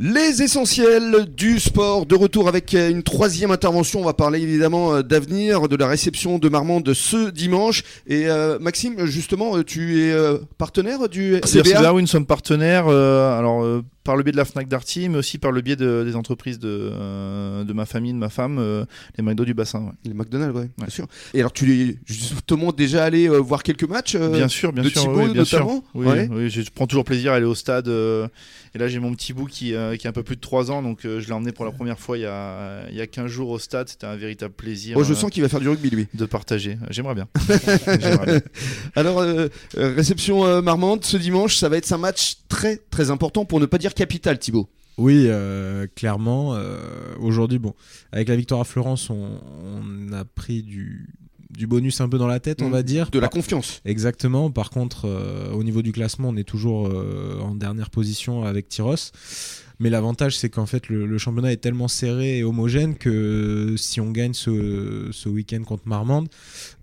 Les essentiels du sport, de retour avec euh, une troisième intervention. On va parler évidemment euh, d'avenir, de la réception de Marmande ce dimanche. Et euh, Maxime, justement, tu es partenaire du CBA Oui, nous sommes partenaires. alors par le biais de la Fnac Darty, mais aussi par le biais des entreprises de, de ma famille, de ma femme, les McDo du bassin. Les McDonald's, oui, bien sûr. Et alors, tu es justement déjà allé voir quelques matchs Bien sûr, bien de sûr. Thibaut, bien notamment sûr. Oui, je prends toujours plaisir à aller au stade. et là, j'ai mon petit bout qui, qui a un peu plus de 3 ans, donc je l'ai emmené pour la première fois il y a, il y a 15 jours au stade. C'était un véritable plaisir. Oh, je sens qu'il va faire du rugby, lui. De partager. J'aimerais bien. bien. Alors, réception marmande ce dimanche, ça va être un match très très important pour ne pas dire capital, Thibaut. Oui, euh, clairement. Euh, aujourd'hui, bon, avec la victoire à Florence, on, a pris du, du, bonus un peu dans la tête, on va dire. De la confiance. Exactement. Par contre, euh, au niveau du classement, on est toujours en dernière position avec Tyros. Mais l'avantage, c'est qu'en fait, le, championnat est tellement serré et homogène que si on gagne ce, ce week-end contre Marmande,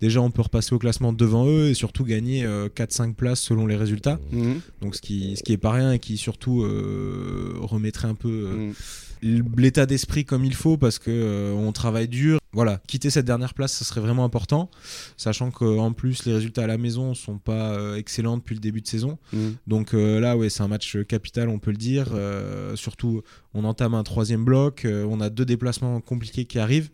déjà on peut repasser au classement devant eux et surtout gagner 4-5 euh, places selon les résultats. Mhm. Donc ce qui, ce qui est pas rien et qui surtout euh, remettrait un peu. Euh, mhm l'état d'esprit comme il faut parce que euh, on travaille dur. Voilà, quitter cette dernière place, ça serait vraiment important, sachant qu'en plus les résultats à la maison sont pas euh, excellents depuis le début de saison. Mmh. Donc euh, là, ouais, c'est un match capital, on peut le dire. surtout, on entame un troisième bloc, on a deux déplacements compliqués qui arrivent.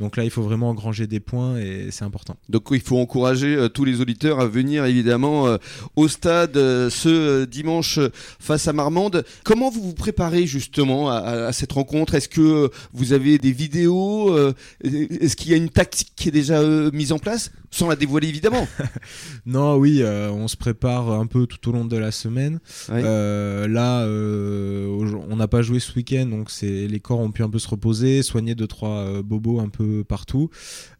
Donc là, il faut vraiment engranger des points et c'est important. Donc il faut encourager tous les auditeurs à venir évidemment au stade ce dimanche face à Marmande. Comment vous vous préparez justement à cette rencontre? Est-ce que euh, vous avez des vidéos euh, Est-ce qu'il y a une tactique qui est déjà euh, mise en place? Sans la dévoiler évidemment. non, oui, on se prépare un peu tout au long de la semaine. là, on n'a pas joué ce week-end, donc les corps ont pu un peu se reposer, soigner deux trois bobos un peu partout.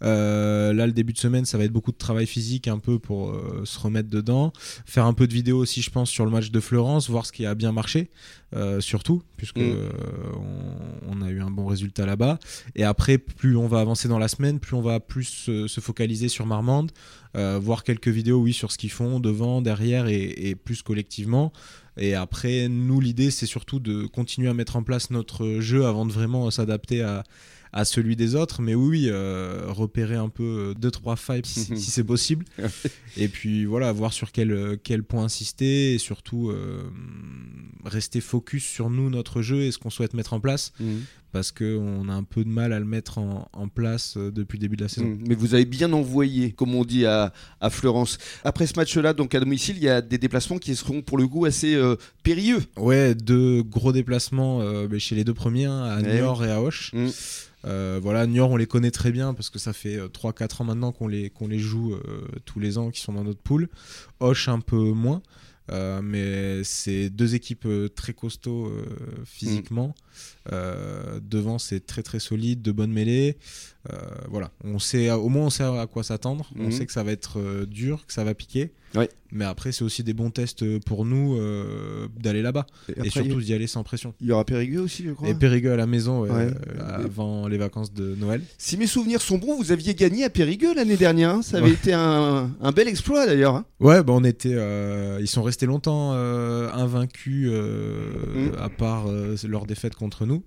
là, le début de semaine, ça va être beaucoup de travail physique un peu pour se remettre dedans, faire un peu de vidéos aussi, je pense, sur le match de Florence, voir ce qui a bien marché. Euh, surtout, puisque mm. euh, on, a eu un bon résultat là-bas. Et après, plus on va avancer dans la semaine, plus on va plus se, focaliser sur Marmande, euh, voir quelques vidéos, oui, sur ce qu'ils font devant, derrière et, plus collectivement. Et après, nous, l'idée, c'est surtout de continuer à mettre en place notre jeu avant de vraiment s'adapter à, à celui des autres. Mais oui, repérer un peu deux trois failles si, c'est possible. et puis voilà, voir sur quel, quel point insister et surtout rester focus sur nous, notre jeu et ce qu'on souhaite mettre en place. Mhm. Parce qu'on a un peu de mal à le mettre en, place euh, depuis le début de la saison. Mhm. Mais vous avez bien envoyé, comme on dit à, à Florence. Après ce match-là, donc à domicile, il y a des déplacements qui seront pour le coup assez euh, périlleux. Ouais, deux gros déplacements euh, chez les deux premiers, hein, à eh Niort et à Hoche. Mhm. voilà, Niort, on les connaît très bien parce que ça fait 3-4 ans maintenant qu'on les, qu'on les joue tous les ans, qui sont dans notre pool. Hoche un peu moins. Euh, mais c'est deux équipes euh, très costauds euh, physiquement. Mm. devant, c'est très très solide, de bonnes mêlées. voilà, on sait, au moins on sait à quoi s'attendre. On mm. sait que ça va être dur, que ça va piquer. Mais après, c'est aussi des bons tests pour nous euh, d'aller là-bas. Et, surtout d'y aller sans pression. Il y aura Périgueux aussi, je crois. Et Périgueux à la maison euh, avant les vacances de Noël. Si mes souvenirs sont bons, vous aviez gagné à Périgueux l'année dernière. Hein. Ça avait été un, bel exploit d'ailleurs. Hein. Ouais, bah on était, euh, ils sont restés longtemps invaincus, mmh. à part leur défaite contre nous.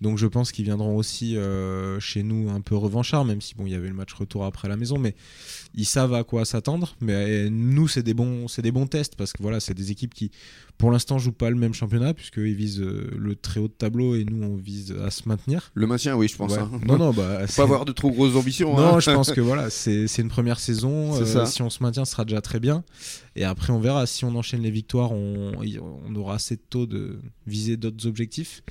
Donc je pense qu'ils viendront aussi euh, chez nous un peu revanchards, même si bon il y avait le match retour après la maison, mais ils savent à quoi s'attendre. Mais nous c'est des bons c'est des bons tests parce que voilà c'est des équipes qui pour l'instant jouent pas le même championnat puisqu'ils visent euh, le très haut de tableau et nous on vise à se maintenir. Le maintien oui je pense. Hein. Non non bah pas avoir de trop grosses ambitions. Non hein. je pense que voilà c'est une première saison. si on se maintient ce sera déjà très bien. Et après on verra si on enchaîne les victoires on, on aura assez taux de viser d'autres objectifs.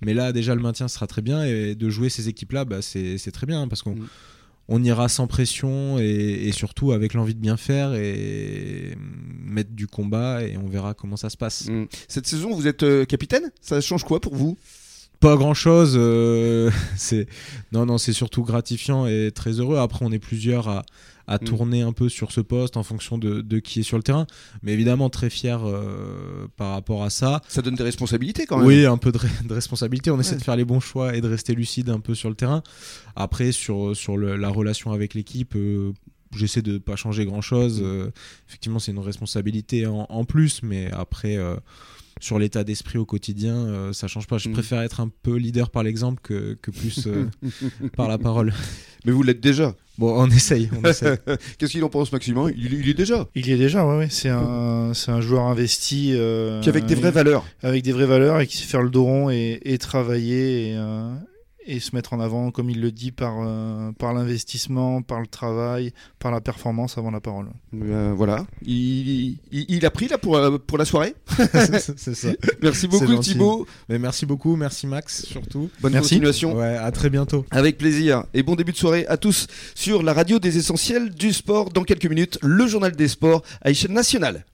Mais là déjà le maintien sera très bien et de jouer ces équipes-là, bah, c'est très bien parce qu'on mm. On ira sans pression et, surtout avec l'envie de bien faire et mettre du combat et on verra comment ça se passe. Mm. Cette saison, vous êtes euh, capitaine? Ça change quoi pour vous? Pas grand chose. Euh, c'est non, non, c'est surtout gratifiant et très heureux. Après, on est plusieurs à, à mm. tourner un peu sur ce poste en fonction de, de, qui est sur le terrain. Mais évidemment, très fier euh, par rapport à ça. Ça donne des responsabilités quand même. Oui, un peu de, de responsabilité. On essaie de faire les bons choix et de rester lucide un peu sur le terrain. Après, sur, sur la relation avec l'équipe, euh, j'essaie de pas changer grand chose. Effectivement, c'est une responsabilité en, en, plus, mais après sur l'état d'esprit au quotidien, ça change pas. Je mm. préfère être un peu leader par l'exemple que, que plus par la parole. Mais vous l'êtes déjà. Bon, on essaye. Qu'est-ce qu'il en pense, Maxime il, il, est déjà. Il est déjà, ouais, ouais. C'est un, c'est un joueur investi. Euh, Puis avec des vraies valeurs. Avec des vraies valeurs et qui sait faire le dos rond et, et travailler. Et, euh, et se mettre en avant, comme il le dit, par, euh, par l'investissement, par le travail, par la performance avant la parole. Euh, voilà. Il, il, a pris là pour, euh, pour la soirée C'est ça. Merci beaucoup Thibaut. Mais merci beaucoup, merci Max surtout. Bonne continuation. Ouais, à très bientôt. Avec plaisir. Et bon début de soirée à tous sur la radio des essentiels du sport. Dans quelques minutes, le journal des sports à échelle nationale.